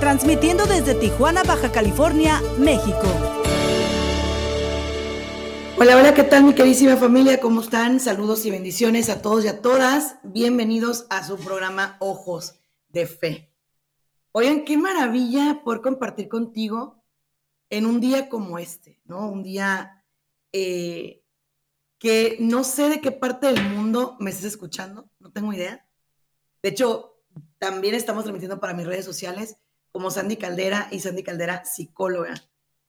transmitiendo desde Tijuana, Baja California, México. Hola, hola, ¿qué tal mi queridísima familia? ¿Cómo están? Saludos y bendiciones a todos y a todas. Bienvenidos a su programa Ojos de Fe. Oigan, qué maravilla poder compartir contigo en un día como este, ¿no? Un día eh, que no sé de qué parte del mundo me estés escuchando, no tengo idea. De hecho, también estamos transmitiendo para mis redes sociales como Sandy Caldera y Sandy Caldera psicóloga.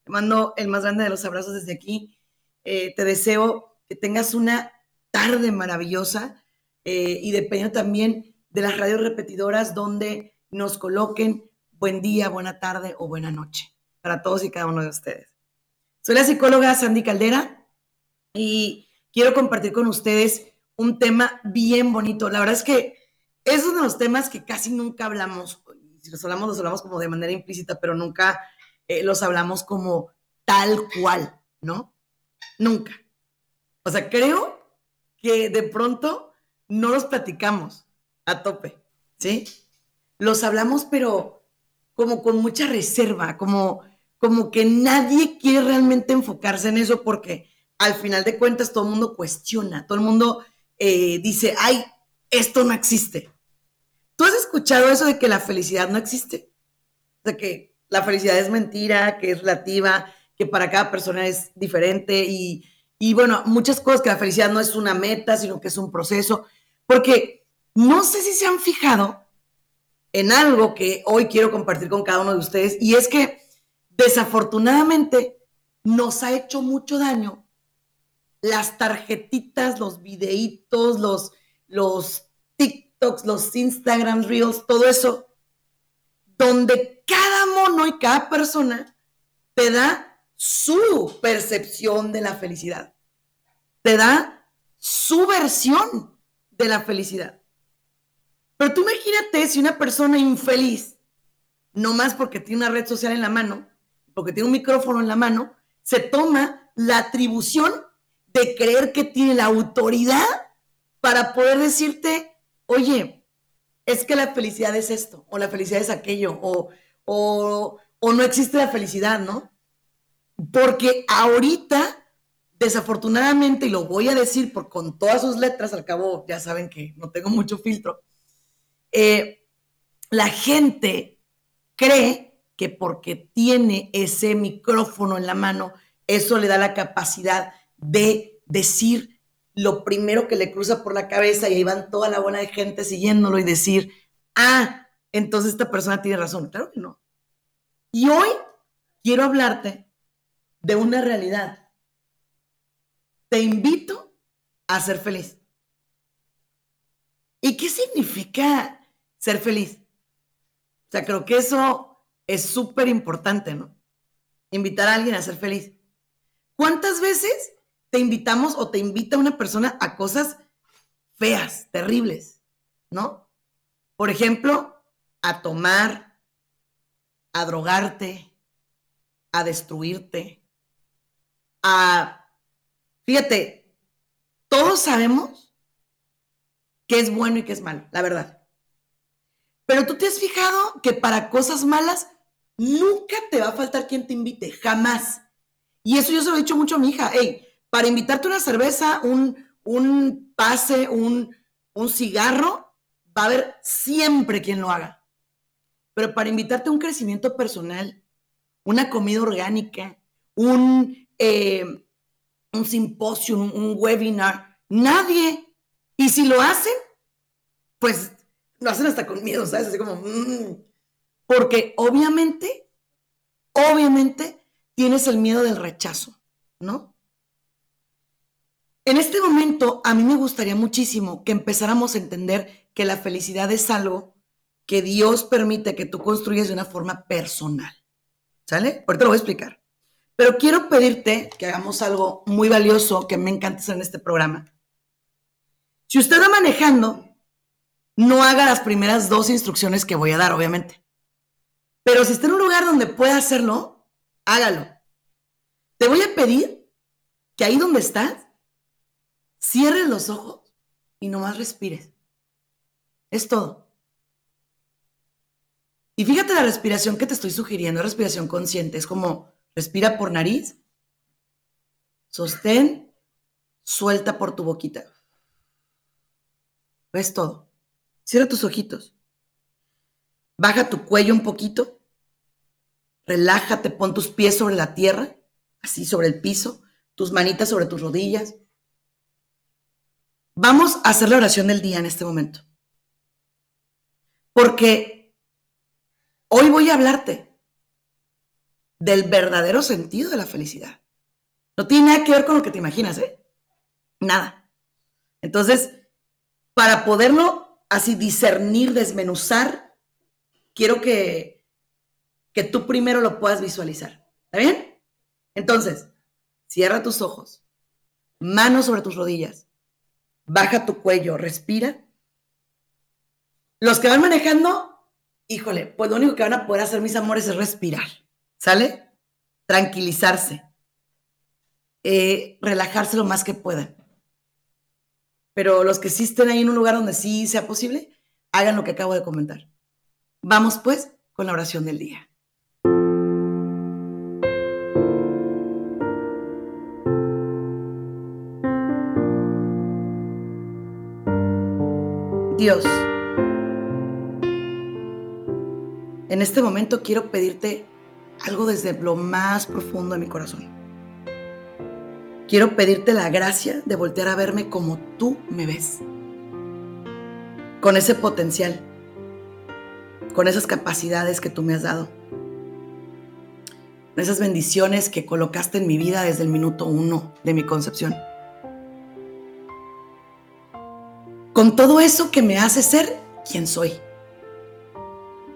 Te mando el más grande de los abrazos desde aquí. Eh, te deseo que tengas una tarde maravillosa eh, y dependiendo también de las radios repetidoras donde nos coloquen buen día, buena tarde o buena noche para todos y cada uno de ustedes. Soy la psicóloga Sandy Caldera y quiero compartir con ustedes un tema bien bonito. La verdad es que es uno de los temas que casi nunca hablamos. Si los hablamos, los hablamos como de manera implícita, pero nunca eh, los hablamos como tal cual, ¿no? Nunca. O sea, creo que de pronto no los platicamos a tope, ¿sí? Los hablamos, pero como con mucha reserva, como, como que nadie quiere realmente enfocarse en eso porque al final de cuentas todo el mundo cuestiona, todo el mundo eh, dice, ay, esto no existe. ¿Tú has escuchado eso de que la felicidad no existe? De que la felicidad es mentira, que es relativa, que para cada persona es diferente y, y bueno, muchas cosas que la felicidad no es una meta, sino que es un proceso. Porque no sé si se han fijado en algo que hoy quiero compartir con cada uno de ustedes y es que desafortunadamente nos ha hecho mucho daño las tarjetitas, los videitos, los, los TikToks, los Instagram Reels, todo eso, donde cada mono y cada persona te da su percepción de la felicidad, te da su versión de la felicidad. Pero tú imagínate si una persona infeliz, no más porque tiene una red social en la mano, porque tiene un micrófono en la mano, se toma la atribución de creer que tiene la autoridad para poder decirte, oye, es que la felicidad es esto, o la felicidad es aquello, o, o, no existe la felicidad, ¿no? Porque ahorita, desafortunadamente, y lo voy a decir por, con todas sus letras, al cabo ya saben que no tengo mucho filtro, eh, la gente cree que porque tiene ese micrófono en la mano, eso le da la capacidad de decir lo primero que le cruza por la cabeza y ahí van toda la buena gente siguiéndolo y decir, ah, entonces esta persona tiene razón. Claro que no. Y hoy quiero hablarte de una realidad. Te invito a ser feliz. ¿Y qué significa ser feliz? O sea, creo que eso es súper importante, ¿no? Invitar a alguien a ser feliz. ¿Cuántas veces te invitamos o te invita una persona a cosas feas, terribles, ¿no? Por ejemplo, a tomar, a drogarte, a destruirte, a... Fíjate, todos sabemos qué es bueno y qué es malo, la verdad. Pero tú te has fijado que para cosas malas nunca te va a faltar quien te invite, jamás. Y eso yo se lo he dicho mucho a mi hija. Para invitarte una cerveza, un, un pase, un, un cigarro, va a haber siempre quien lo haga. Pero para invitarte a un crecimiento personal, una comida orgánica, un, eh, un simposio, un, webinar, nadie. Y si lo hacen, pues lo hacen hasta con miedo, ¿sabes? Así como, mm". porque obviamente, obviamente tienes el miedo del rechazo, ¿no? En este momento, a mí me gustaría muchísimo que empezáramos a entender que la felicidad es algo que Dios permite que tú construyas de una forma personal. ¿Sale? Ahorita lo voy a explicar. Pero quiero pedirte que hagamos algo muy valioso que me encanta hacer en este programa. Si usted va manejando, no haga las primeras dos instrucciones que voy a dar, obviamente. Pero si está en un lugar donde pueda hacerlo, hágalo. Te voy a pedir que ahí donde estás, cierres los ojos y nomás respires. Es todo. Y fíjate la respiración que te estoy sugiriendo, respiración consciente. Es como respira por nariz, sostén, suelta por tu boquita. Es todo. Cierra tus ojitos. Baja tu cuello un poquito. Relájate, pon tus pies sobre la tierra, así sobre el piso, tus manitas sobre tus rodillas. Vamos a hacer la oración del día en este momento. Porque hoy voy a hablarte del verdadero sentido de la felicidad. No tiene nada que ver con lo que te imaginas, ¿eh? Nada. Entonces, para poderlo así discernir, desmenuzar, quiero que, que tú primero lo puedas visualizar. ¿Está bien? Entonces, cierra tus ojos, manos sobre tus rodillas, baja tu cuello, respira los que van manejando, híjole, pues lo único que van a poder hacer mis amores es respirar, ¿sale? Tranquilizarse, eh, relajarse lo más que puedan. Pero los que sí estén ahí en un lugar donde sí sea posible, hagan lo que acabo de comentar. Vamos pues con la oración del día. Dios En este momento quiero pedirte algo desde lo más profundo de mi corazón. Quiero pedirte la gracia de voltear a verme como tú me ves. Con ese potencial, con esas capacidades que tú me has dado, con esas bendiciones que colocaste en mi vida desde el minuto uno de mi concepción. Con todo eso que me hace ser quien soy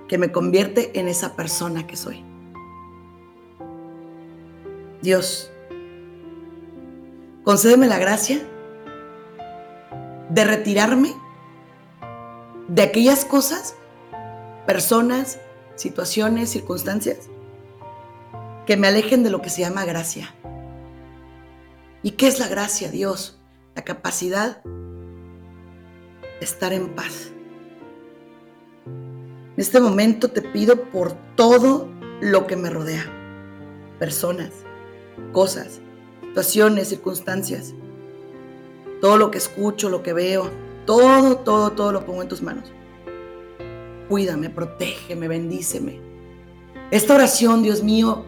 que me convierte en esa persona que soy. Dios, concédeme la gracia de retirarme de aquellas cosas, personas, situaciones, circunstancias que me alejen de lo que se llama gracia. ¿Y qué es la gracia, Dios? La capacidad estar en paz en este momento te pido por todo lo que me rodea. Personas, cosas, situaciones, circunstancias. Todo lo que escucho, lo que veo, todo, todo, todo lo pongo en tus manos. Cuídame, protégeme, bendíceme. Esta oración, Dios mío,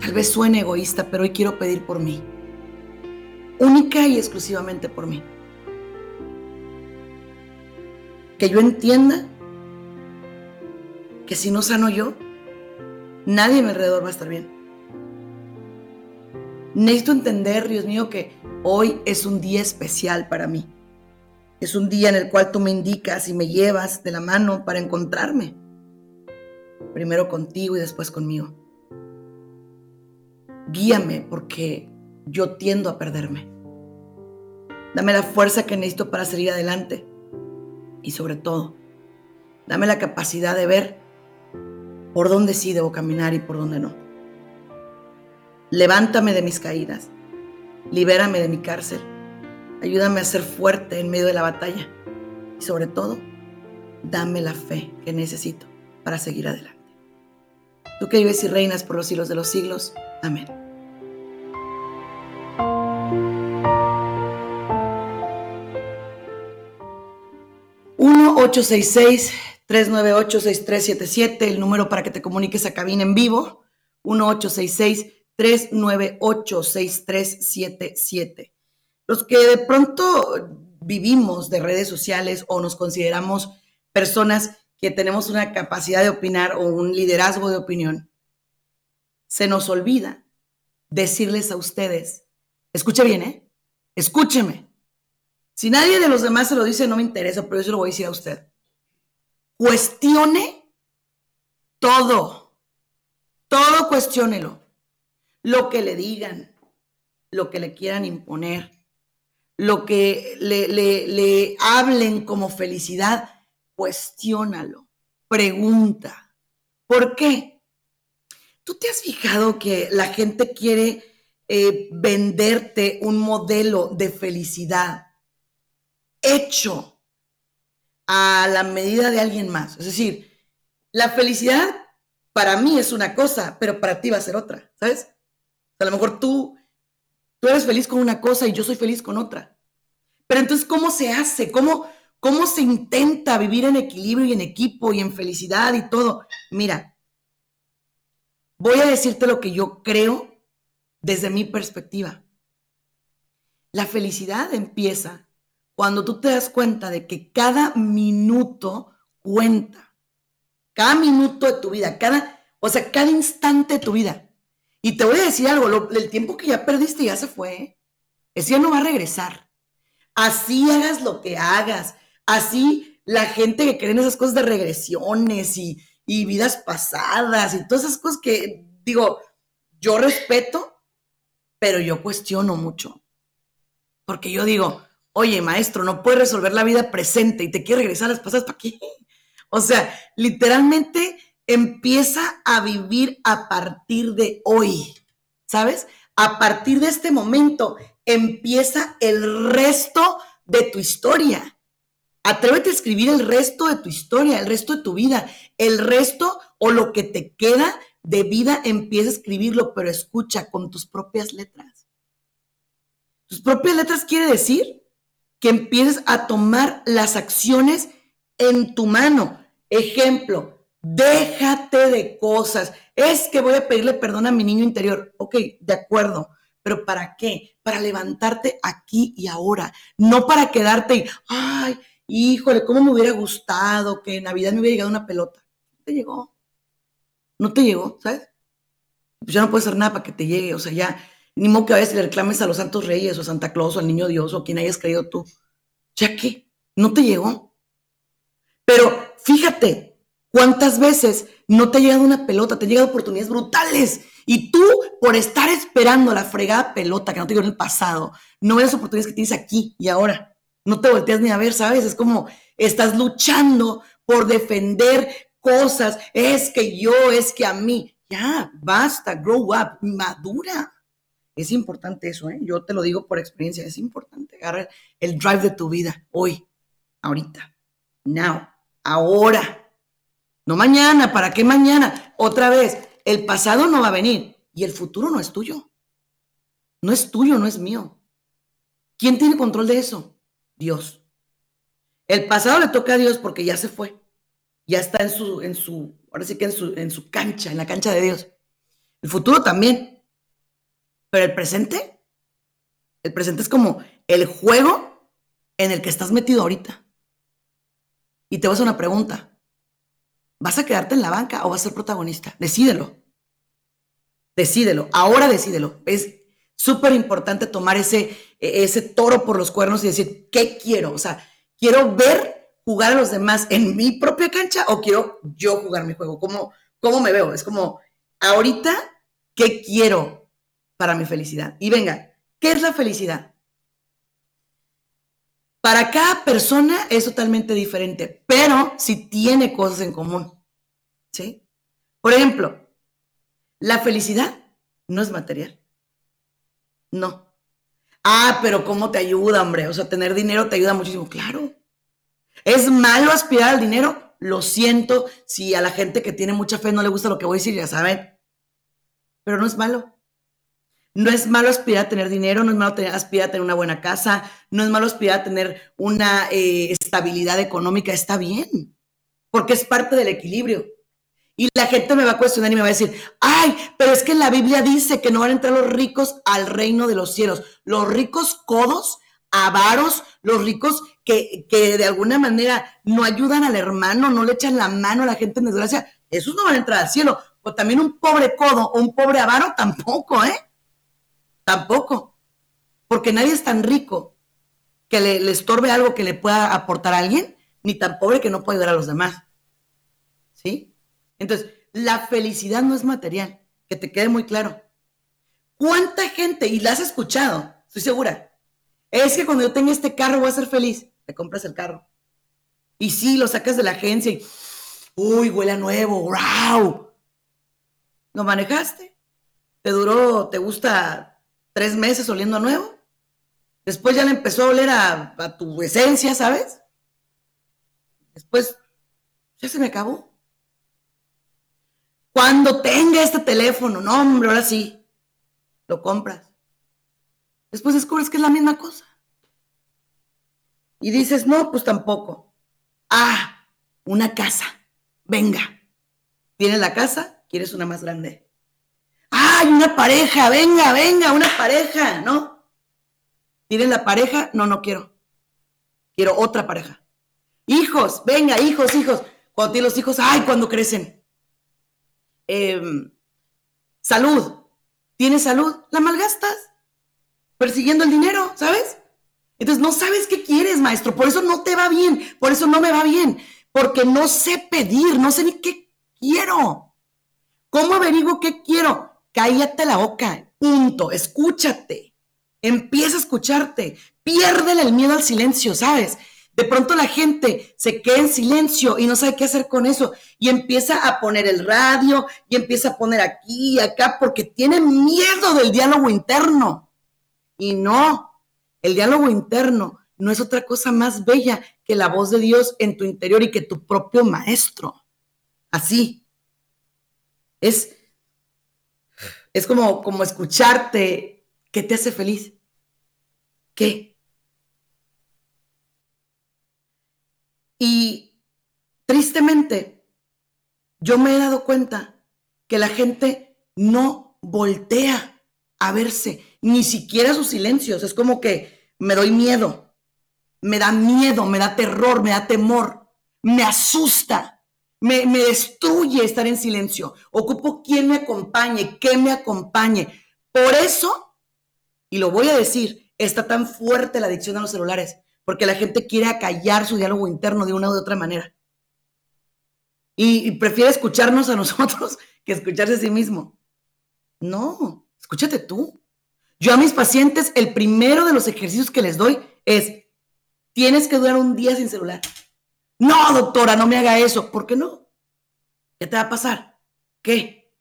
tal vez suene egoísta, pero hoy quiero pedir por mí. Única y exclusivamente por mí. Que yo entienda que si no sano yo, nadie a mi alrededor va a estar bien. Necesito entender, Dios mío, que hoy es un día especial para mí. Es un día en el cual tú me indicas y me llevas de la mano para encontrarme. Primero contigo y después conmigo. Guíame porque yo tiendo a perderme. Dame la fuerza que necesito para seguir adelante. Y sobre todo, dame la capacidad de ver por dónde sí debo caminar y por dónde no. Levántame de mis caídas, libérame de mi cárcel, ayúdame a ser fuerte en medio de la batalla y sobre todo, dame la fe que necesito para seguir adelante. Tú que vives y reinas por los siglos de los siglos. Amén. Uno ocho seis seis 398-6377, el número para que te comuniques a cabina en vivo, 1866-398-6377. Los que de pronto vivimos de redes sociales o nos consideramos personas que tenemos una capacidad de opinar o un liderazgo de opinión, se nos olvida decirles a ustedes, escuche bien, ¿eh? Escúcheme. Si nadie de los demás se lo dice, no me interesa, pero yo se lo voy a decir a usted cuestione todo. Todo cuestiónelo. Lo que le digan, lo que le quieran imponer, lo que le, le hablen como felicidad, cuestiónalo, pregunta. ¿Por qué? ¿Tú te has fijado que la gente quiere eh, venderte un modelo de felicidad hecho a la medida de alguien más. Es decir, la felicidad para mí es una cosa, pero para ti va a ser otra, ¿sabes? A lo mejor tú, tú eres feliz con una cosa y yo soy feliz con otra. Pero entonces, ¿cómo se hace? ¿Cómo, cómo se intenta vivir en equilibrio y en equipo y en felicidad y todo? Mira, voy a decirte lo que yo creo desde mi perspectiva. La felicidad empieza cuando tú te das cuenta de que cada minuto cuenta. Cada minuto de tu vida, cada, o sea, cada instante de tu vida. Y te voy a decir algo, el tiempo que ya perdiste ya se fue. ¿eh? Ese ya no va a regresar. Así hagas lo que hagas. Así la gente que cree en esas cosas de regresiones y, y vidas pasadas y todas esas cosas que, digo, yo respeto, pero yo cuestiono mucho. Porque yo digo, oye, maestro, no puedes resolver la vida presente y te quieres regresar a las pasadas, ¿para qué? O sea, literalmente empieza a vivir a partir de hoy, ¿sabes? A partir de este momento empieza el resto de tu historia. Atrévete a escribir el resto de tu historia, el resto de tu vida, el resto o lo que te queda de vida empieza a escribirlo, pero escucha con tus propias letras. Tus propias letras quiere decir que empieces a tomar las acciones en tu mano. Ejemplo, déjate de cosas. Es que voy a pedirle perdón a mi niño interior. Ok, de acuerdo. Pero ¿para qué? Para levantarte aquí y ahora. No para quedarte y, ay, híjole, ¿cómo me hubiera gustado que en Navidad me hubiera llegado una pelota? Te llegó no te llegó, ¿sabes? Pues ya no puedes hacer nada para que te llegue, o sea, ya, ni modo que vayas y le reclames a los santos reyes o a Santa Claus o al niño Dios o a quien hayas creído tú. Ya que no te llegó. Pero fíjate, cuántas veces no te ha llegado una pelota, te han llegado oportunidades brutales. Y tú, por estar esperando la fregada pelota que no te llegó en el pasado, no ves oportunidades que tienes aquí y ahora. No te volteas ni a ver, ¿sabes? Es como estás luchando por defender cosas, es que yo, es que a mí. Ya, basta, grow up, madura. Es importante eso, ¿eh? Yo te lo digo por experiencia, es importante agarrar el drive de tu vida hoy, ahorita, now, ahora. No mañana, ¿para qué mañana? Otra vez, el pasado no va a venir y el futuro no es tuyo. No es tuyo, no es mío. ¿Quién tiene control de eso? Dios. El pasado le toca a Dios porque ya se fue ya está en su, en su, ahora sí que en su, en su cancha, en la cancha de Dios. El futuro también. Pero el presente, el presente es como el juego en el que estás metido ahorita. Y te voy a una pregunta. ¿Vas a quedarte en la banca o vas a ser protagonista? Decídelo. Decídelo. Ahora decídelo. Es súper importante tomar ese, ese toro por los cuernos y decir, ¿qué quiero? O sea, quiero ver jugar a los demás en mi propia cancha o quiero yo jugar mi juego? ¿Cómo, cómo me veo? Es como, ahorita, ¿qué quiero para mi felicidad? Y venga, ¿qué es la felicidad? Para cada persona es totalmente diferente, pero sí tiene cosas en común. ¿Sí? Por ejemplo, la felicidad no es material. No. Ah, pero ¿cómo te ayuda, hombre? O sea, tener dinero te ayuda muchísimo. Claro. ¿Es malo aspirar al dinero? Lo siento, si a la gente que tiene mucha fe no le gusta lo que voy a decir, ya saben. Pero no es malo. No es malo aspirar a tener dinero, no es malo aspirar a tener una buena casa, no es malo aspirar a tener una eh, estabilidad económica, está bien, porque es parte del equilibrio. Y la gente me va a cuestionar y me va a decir, ay, pero es que la Biblia dice que no van a entrar los ricos al reino de los cielos. Los ricos codos, avaros, los ricos que, de alguna manera no ayudan al hermano, no le echan la mano a la gente en desgracia, esos no van a entrar al cielo. O también un pobre codo o un pobre avaro tampoco, ¿eh? Tampoco. Porque nadie es tan rico que le, estorbe algo que le pueda aportar a alguien, ni tan pobre que no pueda ayudar a los demás. ¿Sí? Entonces, la felicidad no es material. que te quede muy claro. ¿Cuánta gente, y la has escuchado, estoy segura, es que cuando yo tenga este carro voy a ser feliz? Te compras el carro. Y sí, lo sacas de la agencia y, uy, huele a nuevo, wow. ¿Lo manejaste? ¿Te duró, te gusta tres meses oliendo a nuevo? Después ya le empezó a oler a, tu esencia, ¿sabes? Después, ya se me acabó. Cuando tenga este teléfono, no, hombre, ahora sí, lo compras. Después descubres que es la misma cosa. Y dices, no, pues tampoco. Ah, una casa. Venga. ¿Tienes la casa? ¿Quieres una más grande? ¡Ay, una pareja! Venga, venga, una pareja, ¿no? ¿Tienes la pareja? No, no quiero. Quiero otra pareja. Hijos, venga, hijos, hijos. Cuando tienes los hijos, ¡ay, cuando crecen! Em, salud. ¿Tienes salud? La malgastas. Persiguiendo el dinero, ¿sabes? Entonces no sabes qué quieres, maestro. Por eso no te va bien. Por eso no me va bien. Porque no sé pedir, no sé ni qué quiero. ¿Cómo averiguo qué quiero? Cállate la boca. Punto. Escúchate. Empieza a escucharte. Piérdele el miedo al silencio, ¿sabes? De pronto la gente se queda en silencio y no sabe qué hacer con eso y empieza a poner el radio y empieza a poner aquí y acá porque tiene miedo del diálogo interno. Y no, el diálogo interno no es otra cosa más bella que la voz de Dios en tu interior y que tu propio maestro. Así. Es, es como, como escucharte. ¿Qué te hace feliz? ¿Qué? Y tristemente, yo me he dado cuenta que la gente no voltea a verse, ni siquiera sus silencios. Es como que me doy miedo, me da miedo, me da terror, me da temor, me asusta, me, destruye estar en silencio. Ocupo quien me acompañe, que me acompañe. Por eso, y lo voy a decir, está tan fuerte la adicción a los celulares porque la gente quiere acallar su diálogo interno de una u otra manera. Y, prefiere escucharnos a nosotros que escucharse a sí mismo. No, escúchate tú. Yo a mis pacientes, el primero de los ejercicios que les doy es, tienes que durar un día sin celular. No, doctora, no me haga eso. ¿Por qué no? ¿Qué te va a pasar? ¿Qué?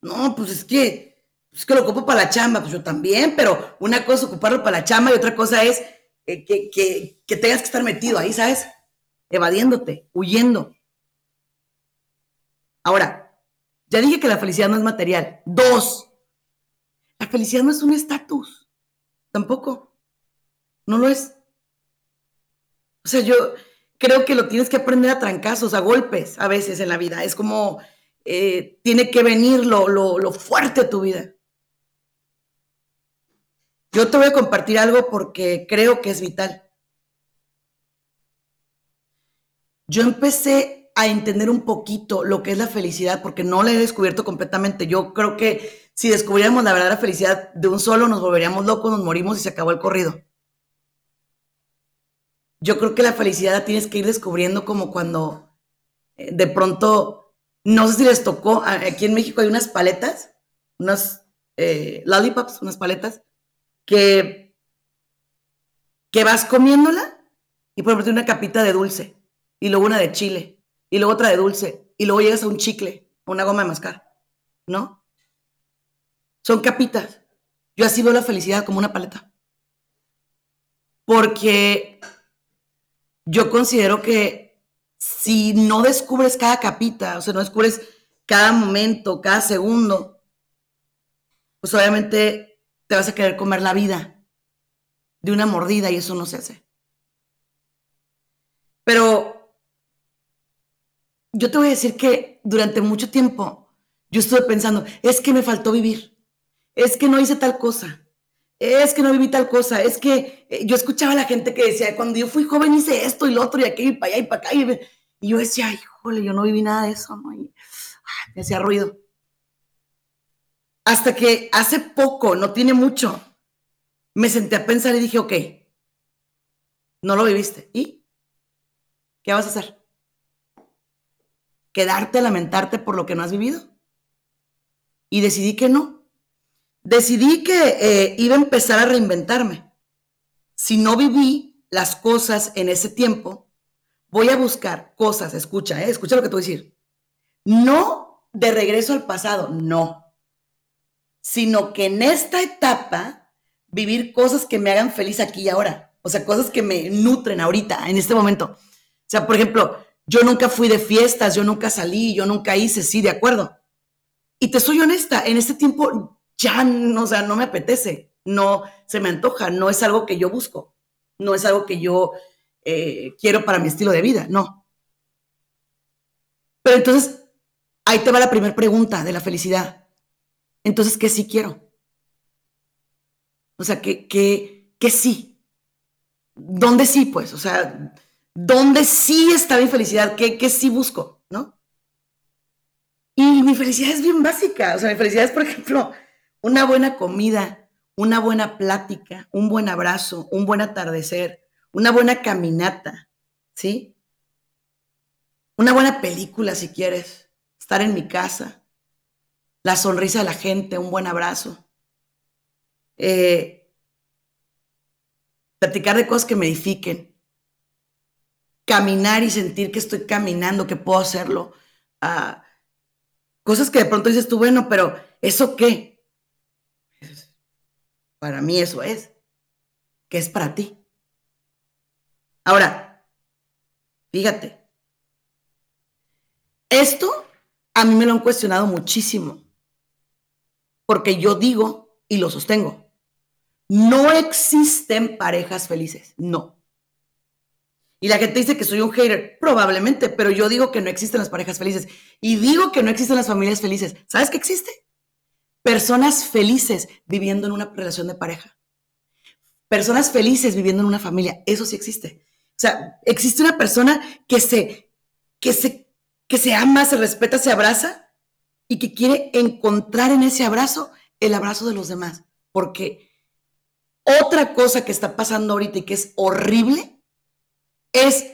No, pues es que, es que lo ocupo para la chamba, pues yo también, pero una cosa es ocuparlo para la chamba y otra cosa es que, que, tengas que estar metido ahí, ¿sabes? Evadiéndote, huyendo. Ahora, ya dije que la felicidad no es material. Dos, la felicidad no es un estatus. Tampoco. No lo es. O sea, yo creo que lo tienes que aprender a trancazos, a golpes, a veces en la vida. Es como, eh, tiene que venir lo, fuerte a tu vida. Yo te voy a compartir algo porque creo que es vital. Yo empecé a entender un poquito lo que es la felicidad porque no la he descubierto completamente. Yo creo que si descubriéramos la verdadera felicidad de un solo, nos volveríamos locos, nos morimos y se acabó el corrido. Yo creo que la felicidad la tienes que ir descubriendo como cuando eh, de pronto, no sé si les tocó, aquí en México hay unas paletas, unas eh, lollipops, unas paletas, que, que vas comiéndola y por ejemplo una capita de dulce y luego una de chile y luego otra de dulce y luego llegas a un chicle, una goma de mascar, ¿no? Son capitas. Yo así veo la felicidad como una paleta. Porque yo considero que si no descubres cada capita, o sea, no descubres cada momento, cada segundo, pues obviamente te vas a querer comer la vida de una mordida y eso no se hace. Pero yo te voy a decir que durante mucho tiempo yo estuve pensando, es que me faltó vivir, es que no hice tal cosa, es que no viví tal cosa, es que eh, yo escuchaba a la gente que decía, cuando yo fui joven hice esto y lo otro y aquello y para allá y para acá. Y, yo decía, híjole, yo no viví nada de eso, ¿no? Y, me hacía ruido. Hasta que hace poco, no tiene mucho, me senté a pensar y dije, ok, no lo viviste. ¿Y qué vas a hacer? ¿Quedarte a lamentarte por lo que no has vivido? y decidí que no. Decidí que eh, iba a empezar a reinventarme. Si no viví las cosas en ese tiempo, voy a buscar cosas, escucha, eh, escucha lo que te voy decir. No de regreso al pasado, no. Sino que en esta etapa vivir cosas que me hagan feliz aquí y ahora. O sea, cosas que me nutren ahorita, en este momento. O sea, por ejemplo, yo nunca fui de fiestas, yo nunca salí, yo nunca hice, sí, de acuerdo. Y te soy honesta, en este tiempo ya, no, o sea, no me apetece, no se me antoja, no es algo que yo busco, no es algo que yo eh, quiero para mi estilo de vida, no. Pero entonces, ahí te va la primera pregunta de la felicidad. Entonces, ¿qué sí quiero? O sea, ¿qué, qué, qué sí? ¿Dónde sí, pues? O sea, ¿dónde sí está mi felicidad? ¿Qué, qué sí busco? ¿No? Y mi felicidad es bien básica. O sea, mi felicidad es, por ejemplo, una buena comida, una buena plática, un buen abrazo, un buen atardecer, una buena caminata, ¿sí? Una buena película si quieres, estar en mi casa, la sonrisa de la gente, un buen abrazo. Eh, platicar de cosas que me edifiquen. Caminar y sentir que estoy caminando, que puedo hacerlo. Ah, Cosas que de pronto dices tú, bueno, pero ¿eso qué? Para mí eso es. ¿Qué es para ti? Ahora, fíjate, esto a mí me lo han cuestionado muchísimo, porque yo digo y lo sostengo, no existen parejas felices, no. Y la gente dice que soy un hater, probablemente, pero yo digo que no existen las parejas felices. Y digo que no existen las familias felices. ¿Sabes qué existe? Personas felices viviendo en una relación de pareja. Personas felices viviendo en una familia. Eso sí existe. O sea, existe una persona que se, que se, que se ama, se respeta, se abraza y que quiere encontrar en ese abrazo el abrazo de los demás. Porque otra cosa que está pasando ahorita y que es horrible es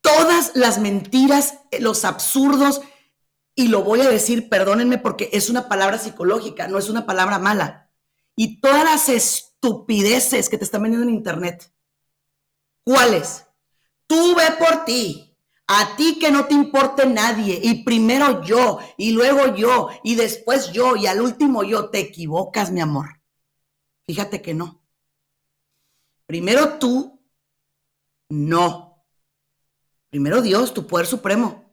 todas las mentiras, los absurdos, y lo voy a decir, perdónenme porque es una palabra psicológica, no es una palabra mala, y todas las estupideces que te están vendiendo en internet. ¿Cuáles? Tú ve por ti, a ti que no te importe nadie, y primero yo, y luego yo, y después yo, y al último yo, te equivocas, mi amor. Fíjate que no. Primero tú, no. Primero Dios, tu poder supremo.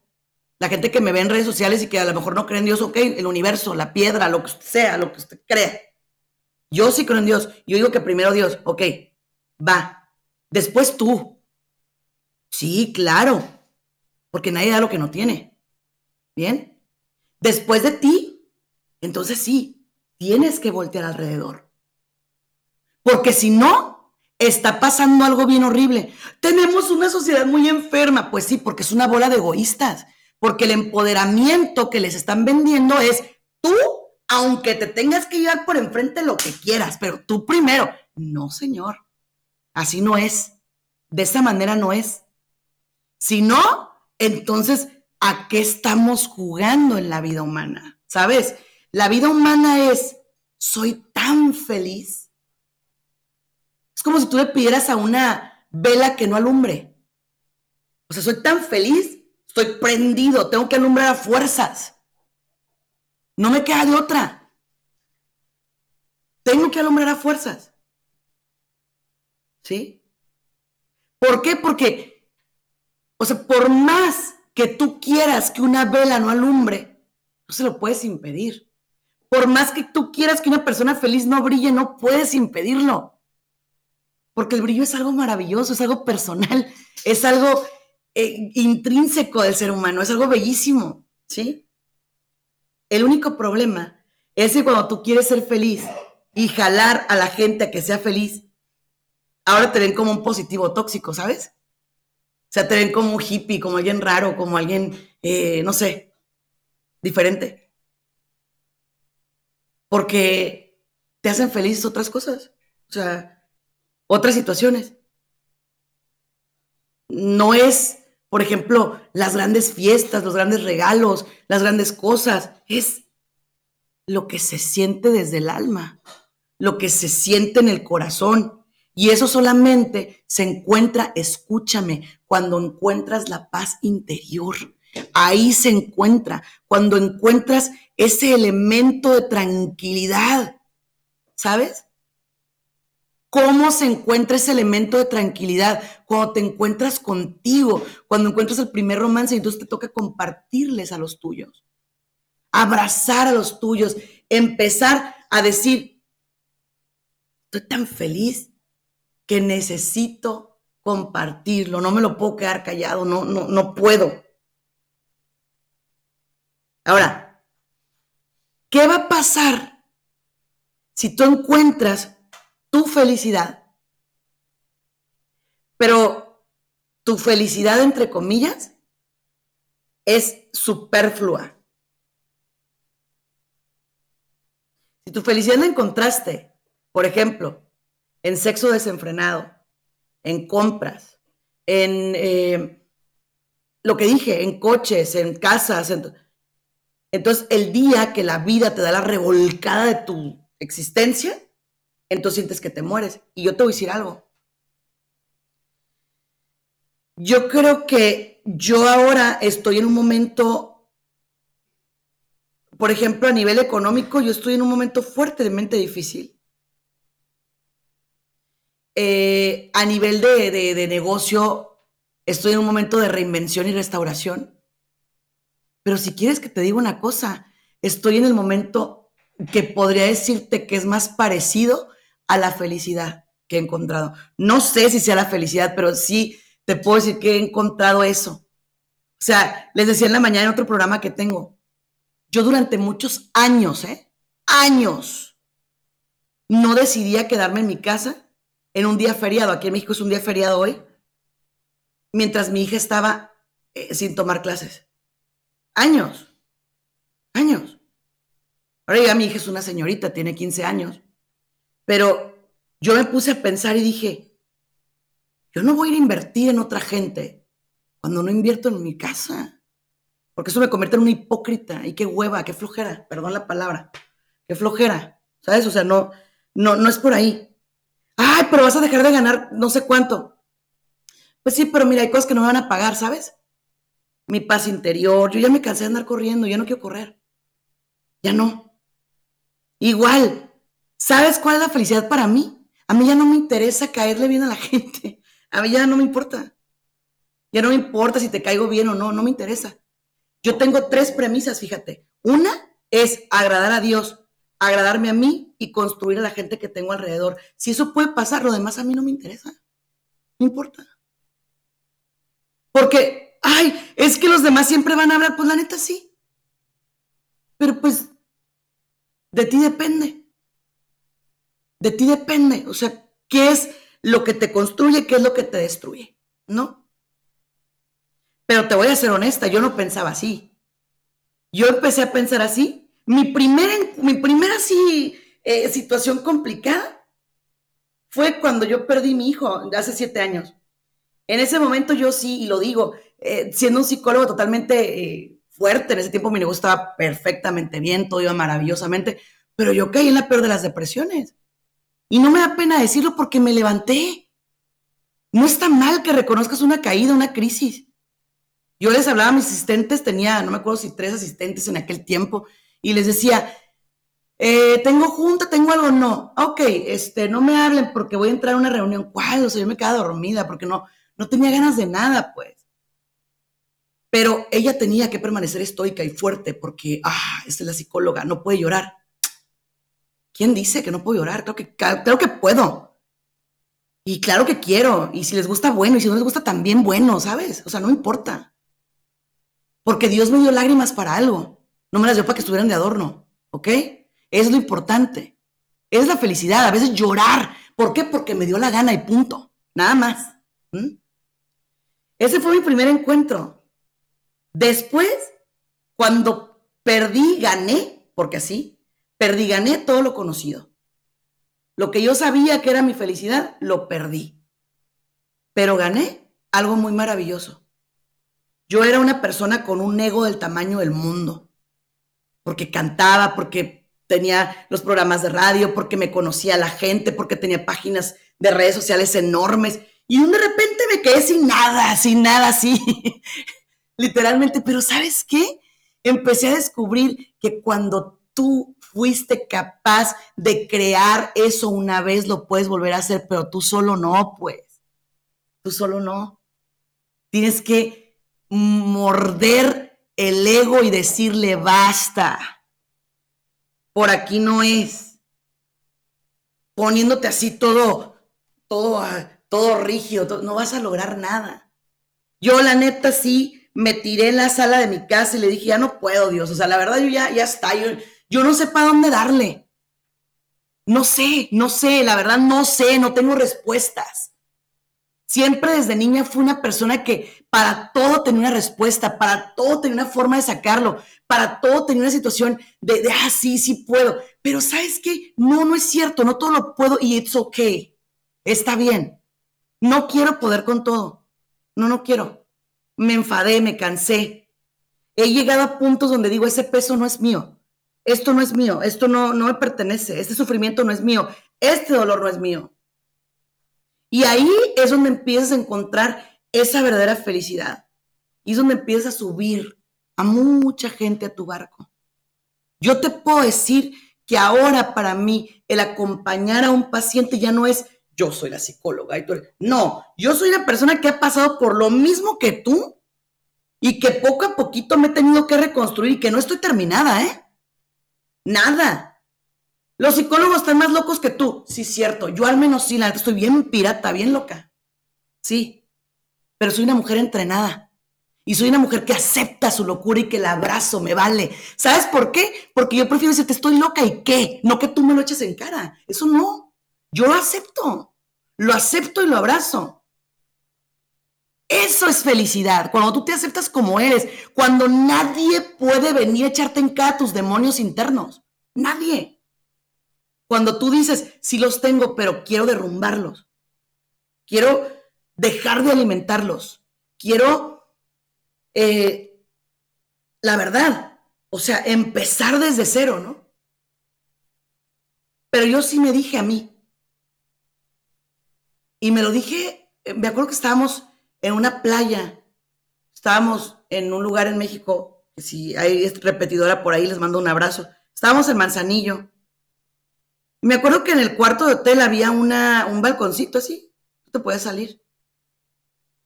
La gente que me ve en redes sociales y que a lo mejor no cree en Dios, ok, el universo, la piedra, lo que sea, lo que usted crea. Yo sí creo en Dios. Yo digo que primero Dios, ok, va. Después tú. Sí, claro. Porque nadie da lo que no tiene. ¿Bien? Después de ti, entonces sí, tienes que voltear alrededor. Porque si no, está pasando algo bien horrible. Tenemos una sociedad muy enferma, pues sí, porque es una bola de egoístas, porque el empoderamiento que les están vendiendo es tú, aunque te tengas que llevar por enfrente lo que quieras, pero tú primero. No, señor, así no es. De esa manera no es. Si no, entonces, ¿a qué estamos jugando en la vida humana? ¿Sabes? La vida humana es, soy tan feliz es como si tú le pidieras a una vela que no alumbre. O sea, soy tan feliz, estoy prendido, tengo que alumbrar a fuerzas. No me queda de otra. Tengo que alumbrar a fuerzas. ¿Sí? ¿Por qué? Porque, o sea, por más que tú quieras que una vela no alumbre, no se lo puedes impedir. Por más que tú quieras que una persona feliz no brille, no puedes impedirlo porque el brillo es algo maravilloso, es algo personal, es algo eh, intrínseco del ser humano, es algo bellísimo, ¿sí? El único problema es que cuando tú quieres ser feliz y jalar a la gente a que sea feliz, ahora te ven como un positivo tóxico, ¿sabes? O sea, te ven como un hippie, como alguien raro, como alguien, eh, no sé, diferente. Porque te hacen felices otras cosas. O sea, otras situaciones. No es, por ejemplo, las grandes fiestas, los grandes regalos, las grandes cosas. Es lo que se siente desde el alma, lo que se siente en el corazón. Y eso solamente se encuentra, escúchame, cuando encuentras la paz interior. Ahí se encuentra, cuando encuentras ese elemento de tranquilidad. ¿Sabes? ¿Cómo se encuentra ese elemento de tranquilidad? Cuando te encuentras contigo, cuando encuentras el primer romance y entonces te toca compartirles a los tuyos, abrazar a los tuyos, empezar a decir, estoy tan feliz que necesito compartirlo, no me lo puedo quedar callado, no, no, no puedo. Ahora, ¿qué va a pasar si tú encuentras tu felicidad, pero tu felicidad, entre comillas, es superflua. Si tu felicidad la encontraste, por ejemplo, en sexo desenfrenado, en compras, en eh, lo que dije, en coches, en casas, entonces el día que la vida te da la revolcada de tu existencia, entonces sientes que te mueres. Y yo te voy a decir algo. Yo creo que yo ahora estoy en un momento, por ejemplo, a nivel económico, yo estoy en un momento fuertemente difícil. Eh, a nivel de, de negocio, estoy en un momento de reinvención y restauración. Pero si quieres que te diga una cosa, estoy en el momento que podría decirte que es más parecido a la felicidad que he encontrado. No sé si sea la felicidad, pero sí te puedo decir que he encontrado eso. O sea, les decía en la mañana en otro programa que tengo, yo durante muchos años, ¿eh? Años, no decidía quedarme en mi casa en un día feriado. Aquí en México es un día feriado hoy, mientras mi hija estaba eh, sin tomar clases. Años, años. Ahora ya mi hija es una señorita, tiene 15 años. Pero yo me puse a pensar y dije, yo no voy a ir a invertir en otra gente cuando no invierto en mi casa. Porque eso me convierte en una hipócrita. Y qué hueva, qué flojera, perdón la palabra. Qué flojera. ¿Sabes? O sea, no, no, no es por ahí. Ay, pero vas a dejar de ganar no sé cuánto. Pues sí, pero mira, hay cosas que no me van a pagar, ¿sabes? Mi paz interior. Yo ya me cansé de andar corriendo, ya no quiero correr. Ya no. Igual, ¿Sabes cuál es la felicidad para mí? A mí ya no me interesa caerle bien a la gente. A mí ya no me importa. Ya no me importa si te caigo bien o no, no me interesa. Yo tengo tres premisas, fíjate. Una es agradar a Dios, agradarme a mí y construir a la gente que tengo alrededor. Si eso puede pasar, lo demás a mí no me interesa. No importa. Porque, ay, es que los demás siempre van a hablar, pues la neta sí. Pero pues, de ti depende. De ti depende, o sea, qué es lo que te construye, qué es lo que te destruye, ¿no? Pero te voy a ser honesta, yo no pensaba así. Yo empecé a pensar así. Mi primera, mi primera así, eh, situación complicada fue cuando yo perdí mi hijo hace siete años. En ese momento yo sí, y lo digo, eh, siendo un psicólogo totalmente eh, fuerte, en ese tiempo mi negocio estaba perfectamente bien, todo iba maravillosamente, pero yo caí en la peor de las depresiones. Y no me da pena decirlo porque me levanté. No está mal que reconozcas una caída, una crisis. Yo les hablaba a mis asistentes, tenía, no me acuerdo si tres asistentes en aquel tiempo, y les decía, eh, tengo junta, tengo algo, no. Ok, este, no me hablen porque voy a entrar a una reunión. ¿Cuál? O sea, yo me quedaba dormida porque no, no tenía ganas de nada, pues. Pero ella tenía que permanecer estoica y fuerte porque, ah, esta es la psicóloga, no puede llorar. ¿Quién dice que no puedo llorar? Creo que, creo que puedo. Y claro que quiero. Y si les gusta, bueno. Y si no les gusta, también bueno, ¿sabes? O sea, no importa. Porque Dios me dio lágrimas para algo. No me las dio para que estuvieran de adorno. ¿Ok? Es lo importante. Es la felicidad. A veces llorar. ¿Por qué? Porque me dio la gana y punto. Nada más. Ese fue mi primer encuentro. Después, cuando perdí, gané, porque así, Perdí, gané todo lo conocido. Lo que yo sabía que era mi felicidad, lo perdí. Pero gané algo muy maravilloso. Yo era una persona con un ego del tamaño del mundo. Porque cantaba, porque tenía los programas de radio, porque me conocía la gente, porque tenía páginas de redes sociales enormes. Y de repente me quedé sin nada, sin nada así, literalmente. Pero ¿sabes qué? Empecé a descubrir que cuando tú fuiste capaz de crear eso una vez, lo puedes volver a hacer, pero tú solo no, pues. Tú solo no. Tienes que morder el ego y decirle basta. Por aquí no es. Poniéndote así todo, todo, todo rígido, no vas a lograr nada. Yo la neta sí me tiré en la sala de mi casa y le dije, ya no puedo, Dios. O sea, la verdad yo ya, ya está. Yo, yo no sé para dónde darle. No sé, no sé, la verdad no sé, no tengo respuestas. Siempre desde niña fui una persona que para todo tenía una respuesta, para todo tenía una forma de sacarlo, para todo tenía una situación de, ah, sí, sí puedo. Pero ¿sabes qué? No, no es cierto, no todo lo puedo y it's okay. Está bien. No quiero poder con todo. No, no quiero. Me enfadé, me cansé. He llegado a puntos donde digo, ese peso no es mío esto no es mío, esto no, no me pertenece, este sufrimiento no es mío, este dolor no es mío. Y ahí es donde empiezas a encontrar esa verdadera felicidad. Y es donde empiezas a subir a mucha gente a tu barco. Yo te puedo decir que ahora para mí el acompañar a un paciente ya no es yo soy la psicóloga y tú No, yo soy la persona que ha pasado por lo mismo que tú y que poco a poquito me he tenido que reconstruir y que no estoy terminada, ¿eh? Nada. Los psicólogos están más locos que tú. Sí, cierto. Yo al menos sí, la neta estoy bien pirata, bien loca. Sí. Pero soy una mujer entrenada. Y soy una mujer que acepta su locura y que la abrazo, me vale. ¿Sabes por qué? Porque yo prefiero decirte estoy loca y qué, no que tú me lo eches en cara. Eso no. Yo lo acepto. Lo acepto y lo abrazo. Eso es felicidad, cuando tú te aceptas como eres, cuando nadie puede venir a echarte en cara tus demonios internos. Nadie. Cuando tú dices, sí los tengo, pero quiero derrumbarlos. Quiero dejar de alimentarlos. Quiero, eh, la verdad, o sea, empezar desde cero, ¿no? Pero yo sí me dije a mí. Y me lo dije, eh, me acuerdo que estábamos en una playa. Estábamos en un lugar en México, si hay repetidora por ahí, les mando un abrazo. Estábamos en Manzanillo. Me acuerdo que en el cuarto de hotel había una, un balconcito así, tú te puedes salir.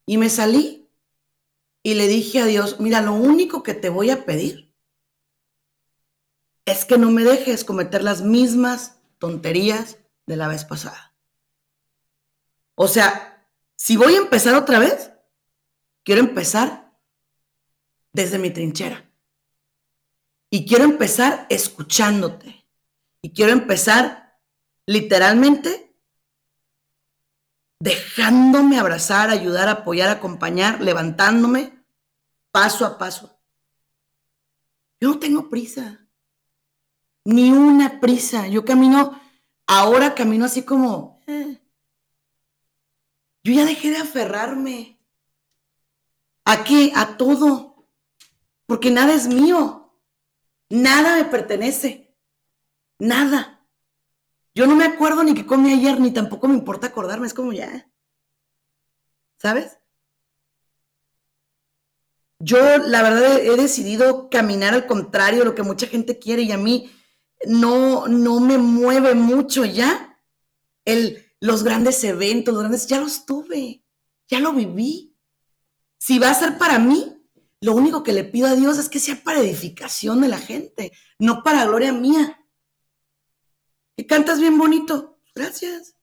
Y me salí y le dije a Dios, mira, lo único que te voy a pedir es que no me dejes cometer las mismas tonterías de la vez pasada. O sea, si voy a empezar otra vez, quiero empezar desde mi trinchera. Y quiero empezar escuchándote. Y quiero empezar literalmente dejándome abrazar, ayudar, apoyar, acompañar, levantándome paso a paso. Yo no tengo prisa. Ni una prisa. Yo camino, ahora camino así como... Eh, yo ya dejé de aferrarme. ¿A qué? A todo. Porque nada es mío. Nada me pertenece. Nada. Yo no me acuerdo ni qué comí ayer, ni tampoco me importa acordarme. Es como ya. ¿Sabes? Yo, la verdad, he decidido caminar al contrario de lo que mucha gente quiere y a mí no, no me mueve mucho ya el los grandes eventos, los grandes, ya los tuve, ya lo viví. Si va a ser para mí, lo único que le pido a Dios es que sea para edificación de la gente, no para gloria mía. Y cantas bien bonito, gracias,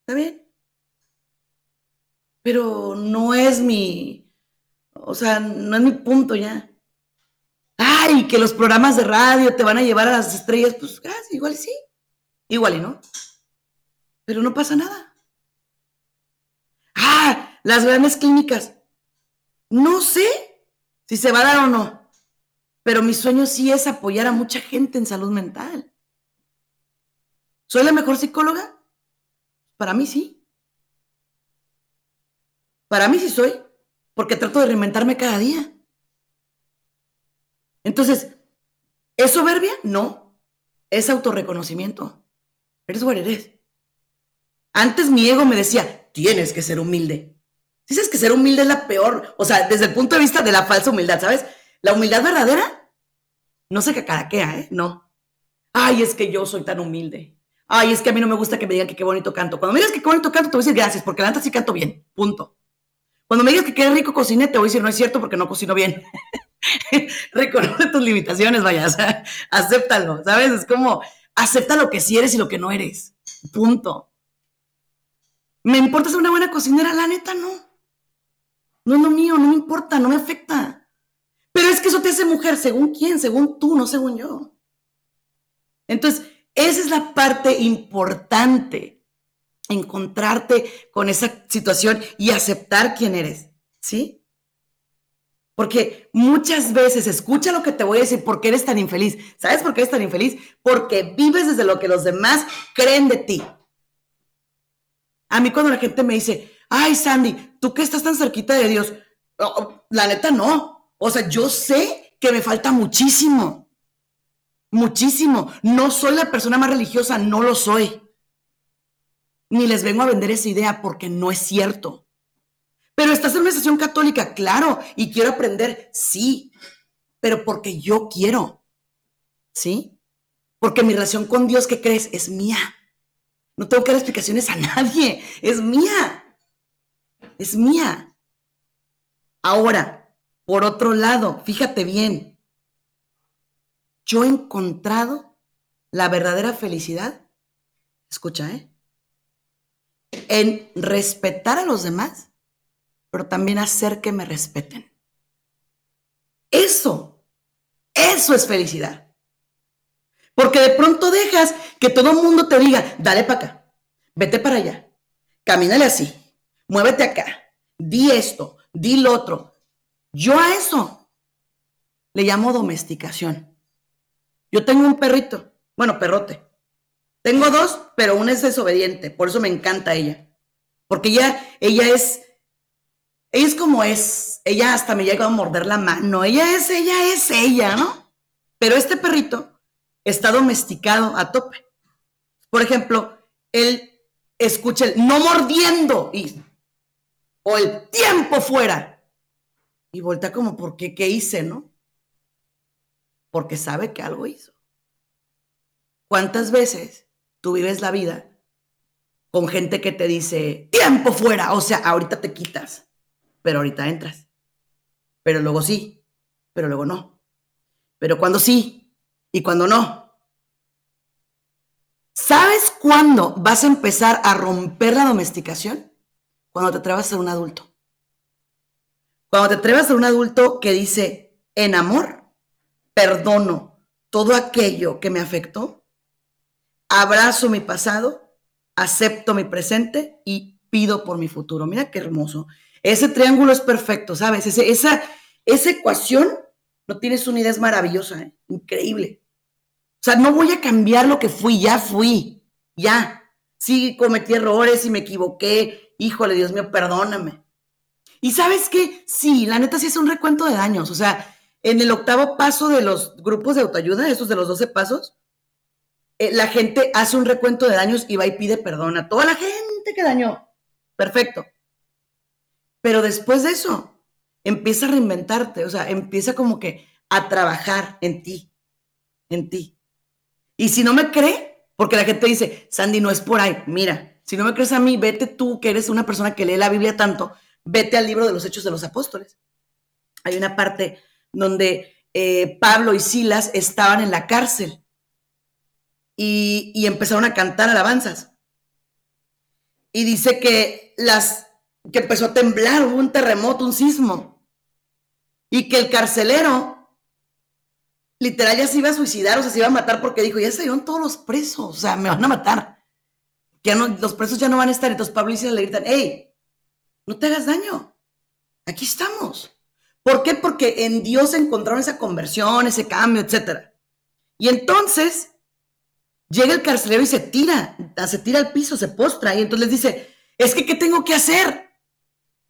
está bien. Pero no es mi, o sea, no es mi punto ya. Ay, que los programas de radio te van a llevar a las estrellas, pues gracias, igual sí, igual y no pero no pasa nada. Ah, las grandes clínicas. No sé si se va a dar o no, pero mi sueño sí es apoyar a mucha gente en salud mental. ¿Soy la mejor psicóloga? Para mí sí. Para mí sí soy, porque trato de reinventarme cada día. Entonces, ¿es soberbia? No. es autorreconocimiento. Eres o eres. Antes mi ego me decía, tienes que ser humilde. Dices que ser humilde es la peor, o sea, desde el punto de vista de la falsa humildad, ¿sabes? La humildad verdadera no se cacaraquea, ¿eh? No. Ay, es que yo soy tan humilde. Ay, es que a mí no me gusta que me digan que qué bonito canto. Cuando me digas que qué bonito canto, te voy a decir gracias, porque la neta sí canto bien. Punto. Cuando me digas que qué rico cociné, te voy a decir no es cierto porque no cocino bien. Reconoce tus limitaciones, vaya, o sea, acéptalo, ¿sabes? Es como, acepta lo que sí eres y lo que no eres. Punto. ¿Me importa ser una buena cocinera? La neta, no. No es lo mío, no me importa, no me afecta. Pero es que eso te hace mujer, según quién, según tú, no según yo. Entonces, esa es la parte importante, encontrarte con esa situación y aceptar quién eres, ¿sí? Porque muchas veces escucha lo que te voy a decir, ¿por qué eres tan infeliz? ¿Sabes por qué eres tan infeliz? Porque vives desde lo que los demás creen de ti. A mí cuando la gente me dice, ay Sandy, tú que estás tan cerquita de Dios, la neta no. O sea, yo sé que me falta muchísimo. Muchísimo. No soy la persona más religiosa, no lo soy. Ni les vengo a vender esa idea porque no es cierto. Pero estás en una estación católica, claro, y quiero aprender, sí, pero porque yo quiero. ¿Sí? Porque mi relación con Dios, ¿qué crees? Es mía. No tengo que dar explicaciones a nadie. Es mía. Es mía. Ahora, por otro lado, fíjate bien, yo he encontrado la verdadera felicidad, escucha, ¿eh? En respetar a los demás, pero también hacer que me respeten. Eso, eso es felicidad. Porque de pronto dejas que todo el mundo te diga, dale para acá, vete para allá, camínale así, muévete acá, di esto, di lo otro. Yo a eso le llamo domesticación. Yo tengo un perrito, bueno, perrote. Tengo dos, pero una es desobediente, por eso me encanta ella. Porque ella, ella es, ella es como es, ella hasta me llega a morder la mano, ella es, ella es ella, ¿no? Pero este perrito está domesticado a tope. Por ejemplo, él escucha el no mordiendo y, o el tiempo fuera. Y voltea como, ¿por qué? ¿Qué hice, no? porque sabe que algo hizo. ¿Cuántas veces tú vives la vida con gente que te dice, tiempo fuera, o sea, ahorita te quitas, pero ahorita entras, pero luego sí, pero luego no, pero cuando sí y cuando no? ¿Sabes cuándo vas a empezar a romper la domesticación? Cuando te atrevas a ser un adulto. Cuando te atrevas a ser un adulto que dice, en amor, perdono todo aquello que me afectó, abrazo mi pasado, acepto mi presente y pido por mi futuro. Mira qué hermoso. Ese triángulo es perfecto, ¿sabes? esa, esa ecuación, no tienes una idea, es maravillosa, ¿eh? increíble. O sea, no voy a cambiar lo que fui, ya fui, ya. Sí, cometí errores y me equivoqué. Híjole, Dios mío, perdóname. Y sabes qué? Sí, la neta sí es un recuento de daños. O sea, en el octavo paso de los grupos de autoayuda, esos de los 12 pasos, eh, la gente hace un recuento de daños y va y pide perdón a toda la gente que dañó. Perfecto. Pero después de eso, empieza a reinventarte, o sea, empieza como que a trabajar en ti, en ti. Y si no me cree, porque la gente dice, Sandy, no es por ahí, mira, si no me crees a mí, vete tú, que eres una persona que lee la Biblia tanto, vete al libro de los Hechos de los Apóstoles. Hay una parte donde eh, Pablo y Silas estaban en la cárcel y, empezaron a cantar alabanzas. Y dice que las que empezó a temblar, hubo un terremoto, un sismo, y que el carcelero literal ya se iba a suicidar, o sea, se iba a matar porque dijo, ya salieron todos los presos, o sea, me van a matar. Ya no, los presos ya no van a estar. Entonces Pablo y Silas le gritan, hey, no te hagas daño, aquí estamos. ¿Por qué? Porque en Dios encontraron esa conversión, ese cambio, etc. Y entonces llega el carcelero y se tira, se tira al piso, se postra y entonces les dice, es que ¿qué tengo que hacer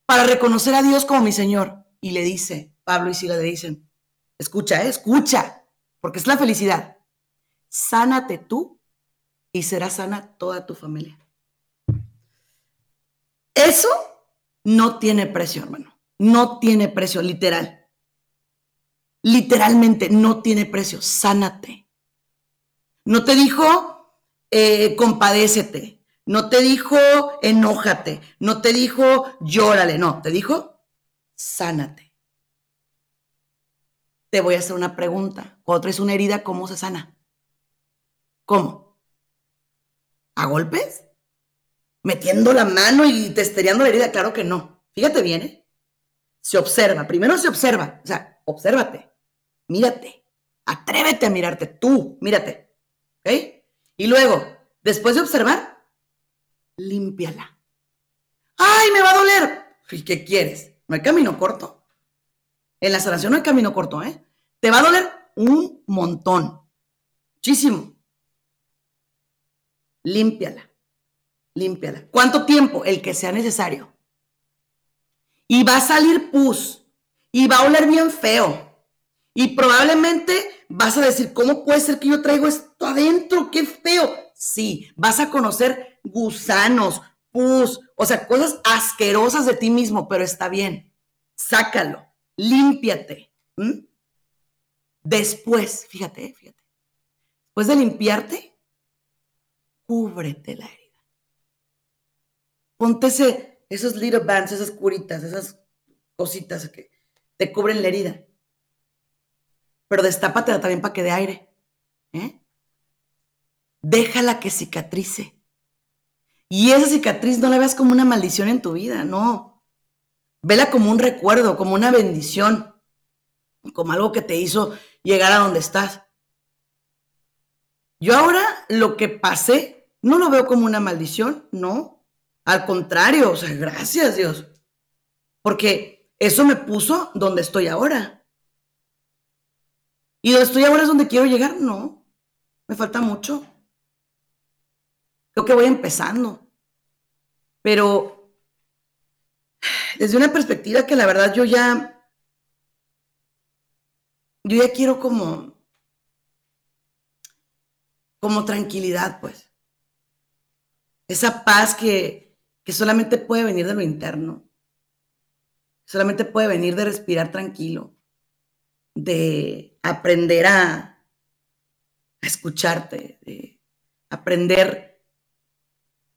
para reconocer a Dios como mi Señor? Y le dice, Pablo y Sila le dicen, escucha, eh, escucha, porque es la felicidad. Sánate tú y será sana toda tu familia. Eso no tiene precio, hermano. No tiene precio, literal. Literalmente no tiene precio. Sánate. No te dijo eh, compadécete. No te dijo enójate. No te dijo llórale. No, te dijo sánate. Te voy a hacer una pregunta. Cuando traes una herida, ¿cómo se sana? ¿Cómo? ¿A golpes? ¿Metiendo la mano y testereando la herida? Claro que no. Fíjate bien, ¿eh? Se observa. Primero se observa. O sea, obsérvate. Mírate. Atrévete a mirarte. Tú, mírate. ¿Ok? Y luego, después de observar, límpiala. ¡Ay, me va a doler! ¿Y qué quieres? No hay camino corto. En la sanación no hay camino corto, ¿eh? Te va a doler un montón. Muchísimo. Límpiala. Límpiala. ¿Cuánto tiempo? El que sea necesario. Y va a salir pus. Y va a oler bien feo. Y probablemente vas a decir, ¿cómo puede ser que yo traigo esto adentro? ¡Qué feo! Sí, vas a conocer gusanos, pus, o sea, cosas asquerosas de ti mismo, pero está bien. Sácalo, límpiate. Después, fíjate, fíjate. Después de limpiarte, cúbrete la herida. Ponte esos little bands, esas curitas, esas cositas que te cubren la herida. Pero destápate también para que dé aire. ¿eh? Déjala que cicatrice. Y esa cicatriz no la veas como una maldición en tu vida, no. Vela como un recuerdo, como una bendición, como algo que te hizo llegar a donde estás. Yo ahora lo que pasé no lo veo como una maldición, no. Al contrario, o sea, gracias Dios. Porque eso me puso donde estoy ahora. ¿Y donde estoy ahora es donde quiero llegar? No. Me falta mucho. Creo que voy empezando. Pero desde una perspectiva que la verdad yo ya. Yo ya quiero como. Como tranquilidad, pues. Esa paz que, solamente puede venir de lo interno. Solamente puede venir de respirar tranquilo. De aprender a, a escucharte. De aprender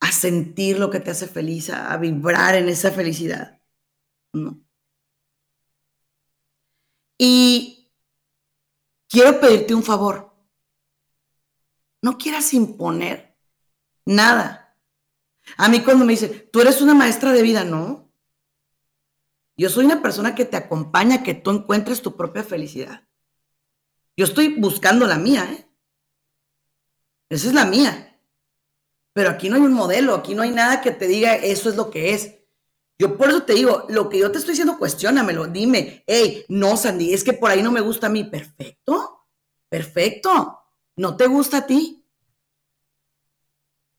a sentir lo que te hace feliz, a, vibrar en esa felicidad. Y quiero pedirte un favor. No quieras imponer nada a mí cuando me dice, tú eres una maestra de vida, no. Yo soy una persona que te acompaña que tú encuentres tu propia felicidad. Yo estoy buscando la mía, ¿eh? Esa es la mía. Pero aquí no hay un modelo, aquí no hay nada que te diga eso es lo que es. Yo por eso te digo, lo que yo te estoy diciendo, cuestiónamelo, dime, hey, no, Sandy, es que por ahí no me gusta a mí. Perfecto, perfecto. ¿No te gusta a ti?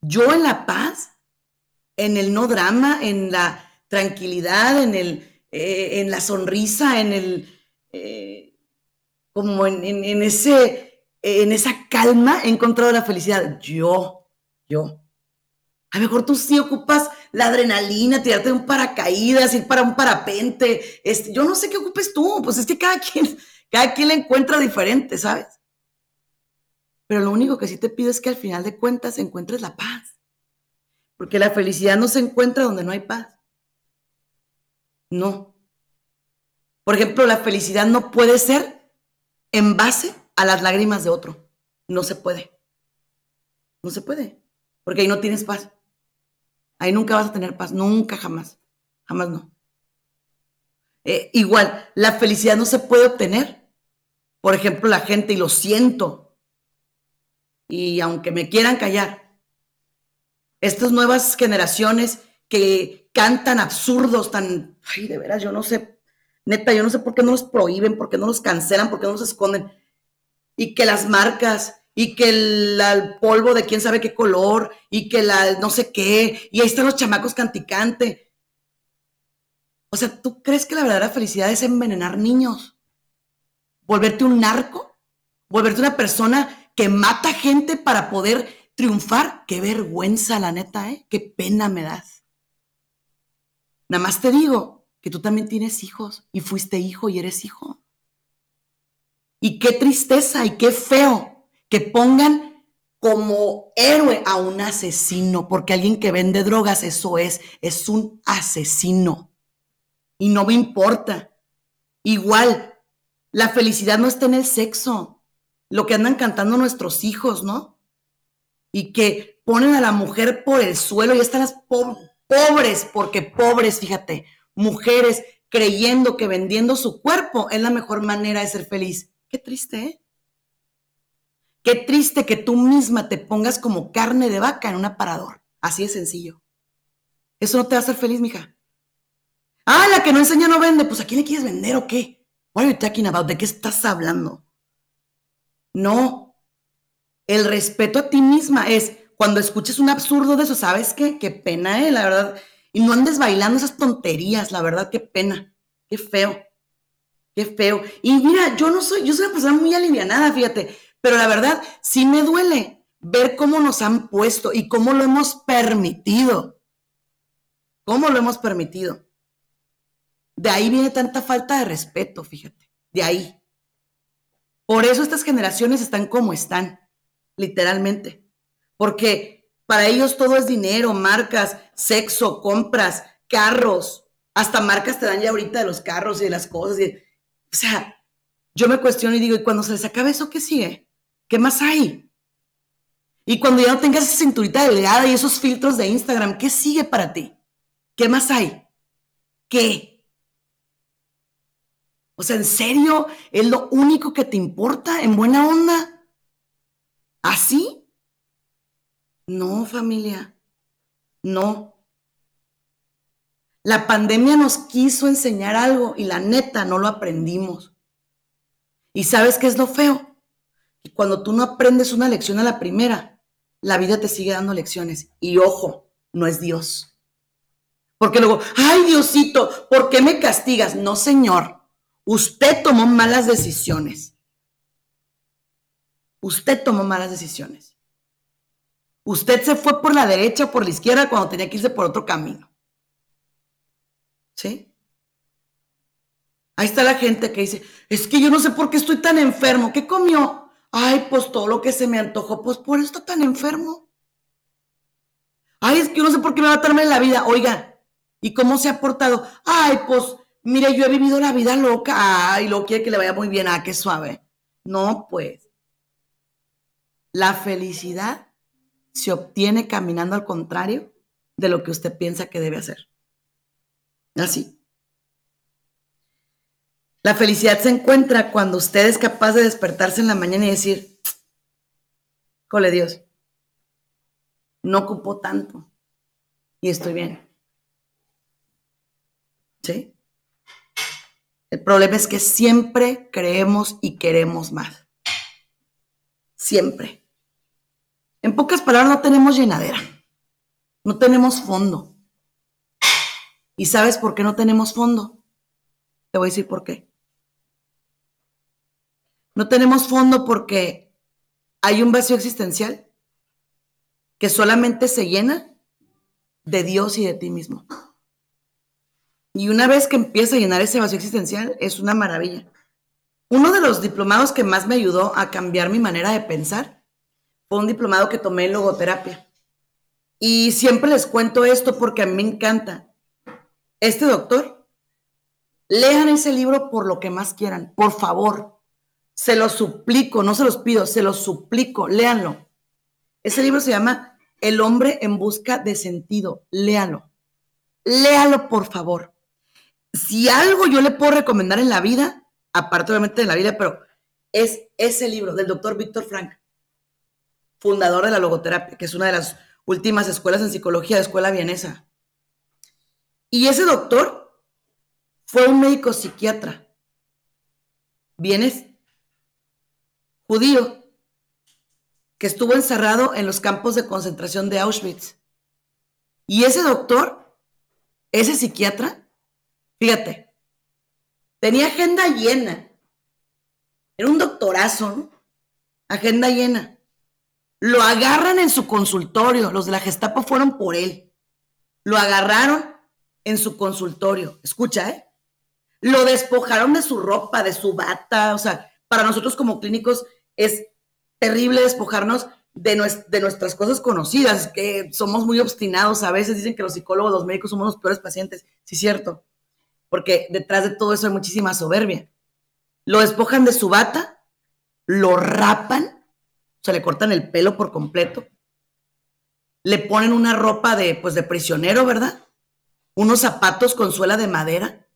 Yo en la paz en el no drama, en la tranquilidad, en, el, eh, en la sonrisa, en el, eh, como en, ese, en esa calma he encontrado la felicidad. Yo, yo. A lo mejor tú sí ocupas la adrenalina, tirarte de un paracaídas, ir para un parapente. Yo no sé qué ocupes tú, pues es que cada quien, cada quien la encuentra diferente, ¿sabes? Pero lo único que sí te pido es que al final de cuentas encuentres la paz. Porque la felicidad no se encuentra donde no hay paz. No. Por ejemplo, la felicidad no puede ser en base a las lágrimas de otro. No se puede. No se puede. Porque ahí no tienes paz. Ahí nunca vas a tener paz. Nunca, jamás. Jamás no. Eh, igual, la felicidad no se puede obtener. Por ejemplo, la gente, y lo siento. Y aunque me quieran callar, estas nuevas generaciones que cantan absurdos tan, ay, de veras, yo no sé, neta, yo no sé por qué no los prohíben, por qué no los cancelan, por qué no los esconden. Y que las marcas, y que el, polvo de quién sabe qué color, y que la no sé qué, y ahí están los chamacos canticante. O sea, ¿tú crees que la verdadera felicidad es envenenar niños? ¿Volverte un narco? ¿Volverte una persona que mata gente para poder triunfar. Qué vergüenza, la neta, ¿eh? Qué pena me das. Nada más te digo que tú también tienes hijos y fuiste hijo y eres hijo. Y qué tristeza y qué feo que pongan como héroe a un asesino, porque alguien que vende drogas, eso es, es un asesino. Y no me importa. Igual, la felicidad no está en el sexo, lo que andan cantando nuestros hijos, ¿no? Y que ponen a la mujer por el suelo y están las pobres, porque pobres, fíjate, mujeres creyendo que vendiendo su cuerpo es la mejor manera de ser feliz. Qué triste, ¿eh? Qué triste que tú misma te pongas como carne de vaca en un aparador. Así de sencillo. Eso no te va a hacer feliz, mija. Ah, la que no enseña no vende. Pues ¿a quién le quieres vender o qué? What are you talking about? ¿De qué estás hablando? No. El respeto a ti misma es cuando escuches un absurdo de eso, ¿sabes qué? Qué pena, ¿eh? La verdad. Y no andes bailando esas tonterías, la verdad, qué pena. Qué feo. Qué feo. Y mira, yo no soy, yo soy una persona muy alivianada, fíjate. Pero la verdad, sí me duele ver cómo nos han puesto y cómo lo hemos permitido. ¿Cómo lo hemos permitido? De ahí viene tanta falta de respeto, fíjate, de ahí. Por eso estas generaciones están como están, literalmente. Porque para ellos todo es dinero, marcas, sexo, compras, carros. Hasta marcas te dan ya ahorita de los carros y de las cosas. o sea, yo me cuestiono y digo, ¿y cuando se les acabe eso, qué sigue? ¿Qué más hay? Y cuando ya no tengas esa cinturita delgada y esos filtros de Instagram, ¿qué sigue para ti? ¿Qué más hay? ¿Qué? O sea, ¿en serio es lo único que te importa en buena onda? ¿Así? No, familia. No. La pandemia nos quiso enseñar algo y la neta no lo aprendimos. ¿Y sabes qué es lo feo? Y cuando tú no aprendes una lección a la primera, la vida te sigue dando lecciones. Y ojo, no es Dios. Porque luego, ay Diosito, ¿por qué me castigas? No, Señor. Usted tomó malas decisiones. Usted tomó malas decisiones. Usted se fue por la derecha o por la izquierda cuando tenía que irse por otro camino. ¿Sí? Ahí está la gente que dice, es que yo no sé por qué estoy tan enfermo. ¿Qué comió? Ay, pues todo lo que se me antojó, pues por eso está tan enfermo. Ay, es que yo no sé por qué me va a en la vida. Oiga, ¿y cómo se ha portado? Ay, pues Mire, yo he vivido la vida loca. y lo quiere que le vaya muy bien. Ah, qué suave. No, pues. La felicidad se obtiene caminando al contrario de lo que usted piensa que debe hacer. Así. La felicidad se encuentra cuando usted es capaz de despertarse en la mañana y decir, cole Dios, no ocupo tanto y estoy bien. ¿Sí? El problema es que siempre creemos y queremos más. Siempre. En pocas palabras, no tenemos llenadera. No tenemos fondo. ¿Y sabes por qué no tenemos fondo? Te voy a decir por qué. No tenemos fondo porque hay un vacío existencial que solamente se llena de Dios y de ti mismo. Y una vez que empieza a llenar ese vacío existencial, es una maravilla. Uno de los diplomados que más me ayudó a cambiar mi manera de pensar fue un diplomado que tomé en logoterapia. Y siempre les cuento esto porque a mí me encanta. Este doctor, lean ese libro por lo que más quieran, por favor. Se lo suplico, no se los pido, se los suplico, léanlo. Ese libro se llama El hombre en busca de sentido, léalo. Léalo, por favor si algo yo le puedo recomendar en la vida, aparte obviamente de la vida, pero es ese libro del doctor Víctor Frank, fundador de la logoterapia, que es una de las últimas escuelas en psicología de escuela vienesa. Y ese doctor fue un médico psiquiatra, vienes, judío, que estuvo encerrado en los campos de concentración de Auschwitz. Y ese doctor, ese psiquiatra, Fíjate, tenía agenda llena. Era un doctorazo, ¿no? agenda llena. Lo agarran en su consultorio, los de la Gestapo fueron por él. Lo agarraron en su consultorio. Escucha, ¿eh? Lo despojaron de su ropa, de su bata. O sea, para nosotros como clínicos es terrible despojarnos de, de nuestras cosas conocidas, que somos muy obstinados. A veces dicen que los psicólogos, los médicos somos los peores pacientes. Sí, cierto. Porque detrás de todo eso hay muchísima soberbia. Lo despojan de su bata, lo rapan, o sea, le cortan el pelo por completo, le ponen una ropa de, pues, de prisionero, ¿verdad? Unos zapatos con suela de madera.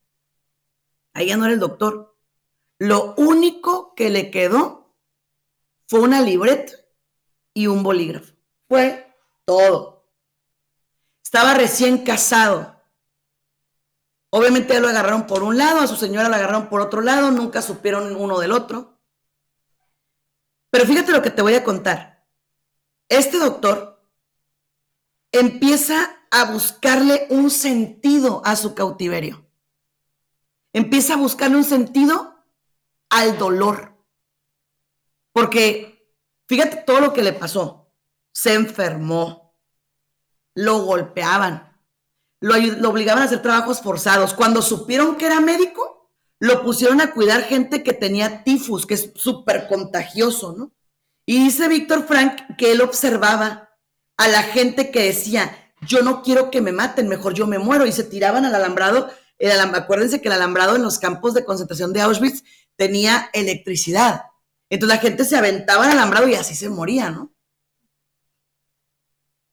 Ahí ya no era el doctor. Lo único que le quedó fue una libreta y un bolígrafo. Fue todo. Estaba recién casado. Obviamente lo agarraron por un lado, a su señora la agarraron por otro lado, nunca supieron uno del otro. Pero fíjate lo que te voy a contar. Este doctor empieza a buscarle un sentido a su cautiverio. Empieza a buscarle un sentido al dolor. Porque fíjate todo lo que le pasó. Se enfermó, lo golpeaban, lo, obligaban a hacer trabajos forzados. Cuando supieron que era médico, lo pusieron a cuidar gente que tenía tifus, que es súper contagioso, ¿no? Y dice Víctor Frank que él observaba a la gente que decía, yo no quiero que me maten, mejor yo me muero, y se tiraban al alambrado. El acuérdense que el alambrado en los campos de concentración de Auschwitz tenía electricidad. Entonces la gente se aventaba al alambrado y así se moría, ¿no?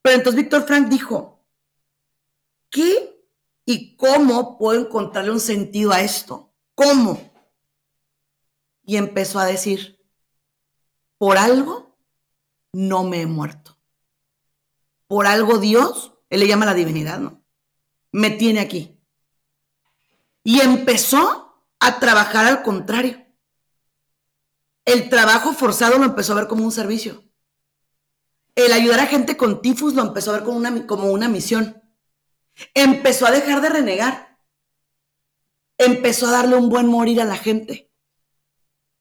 Pero entonces Víctor Frank dijo, ¿Qué y cómo puedo encontrarle un sentido a esto? ¿Cómo? Y empezó a decir, por algo no me he muerto. Por algo Dios, él le llama la divinidad, ¿no? Me tiene aquí. Y empezó a trabajar al contrario. El trabajo forzado lo empezó a ver como un servicio. El ayudar a gente con tifus lo empezó a ver como una, como una misión. Empezó a dejar de renegar. Empezó a darle un buen morir a la gente.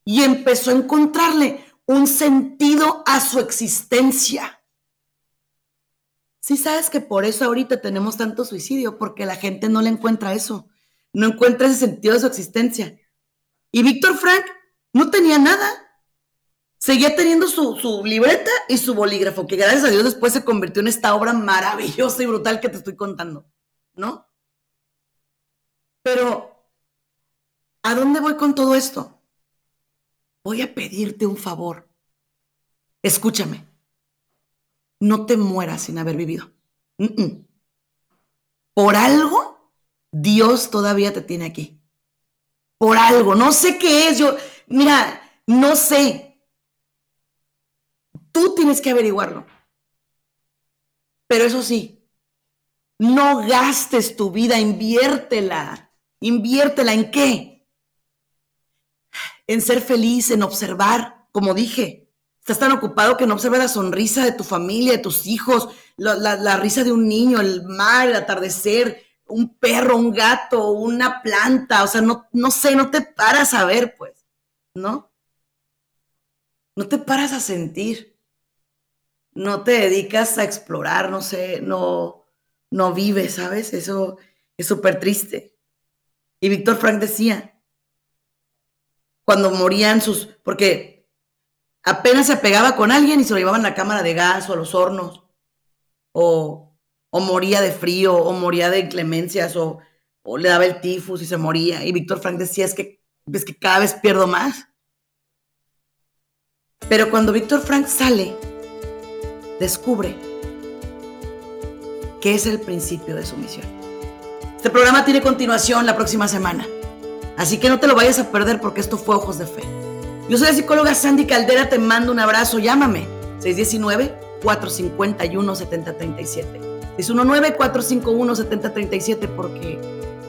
Y empezó a encontrarle un sentido a su existencia. Sí sabes que por eso ahorita tenemos tanto suicidio, porque la gente no le encuentra eso, no encuentra ese sentido de su existencia. Y Víctor Frank no tenía nada. Seguía teniendo su, su, libreta y su bolígrafo, que gracias a Dios después se convirtió en esta obra maravillosa y brutal que te estoy contando, ¿no? Pero, ¿a dónde voy con todo esto? Voy a pedirte un favor. Escúchame. No te mueras sin haber vivido. Por algo, Dios todavía te tiene aquí. Por algo. No sé qué es. Yo, mira, no sé. Tú tienes que averiguarlo. Pero eso sí, no gastes tu vida, inviértela. Inviértela en qué? En ser feliz, en observar, como dije. Estás tan ocupado que no observas la sonrisa de tu familia, de tus hijos, la, risa de un niño, el mar, el atardecer, un perro, un gato, una planta. O sea, no, no sé, no te paras a ver, pues, ¿no? No te paras a sentir no te dedicas a explorar, no sé, no, no vives, ¿sabes? Eso es súper triste. Y Víctor Frank decía, cuando morían sus, porque apenas se pegaba con alguien y se lo llevaban a la cámara de gas o a los hornos, o, o moría de frío, o moría de inclemencias, o, o le daba el tifus y se moría. Y Víctor Frank decía, es que, es que cada vez pierdo más. Pero cuando Víctor Frank sale, descubre que es el principio de su misión. Este programa tiene continuación la próxima semana, así que no te lo vayas a perder porque esto fue Ojos de Fe. Yo soy la psicóloga Sandy Caldera, te mando un abrazo, llámame 619-451-7037. 619-451-7037 porque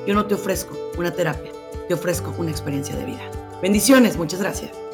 yo no te ofrezco una terapia, te ofrezco una experiencia de vida. Bendiciones, muchas gracias.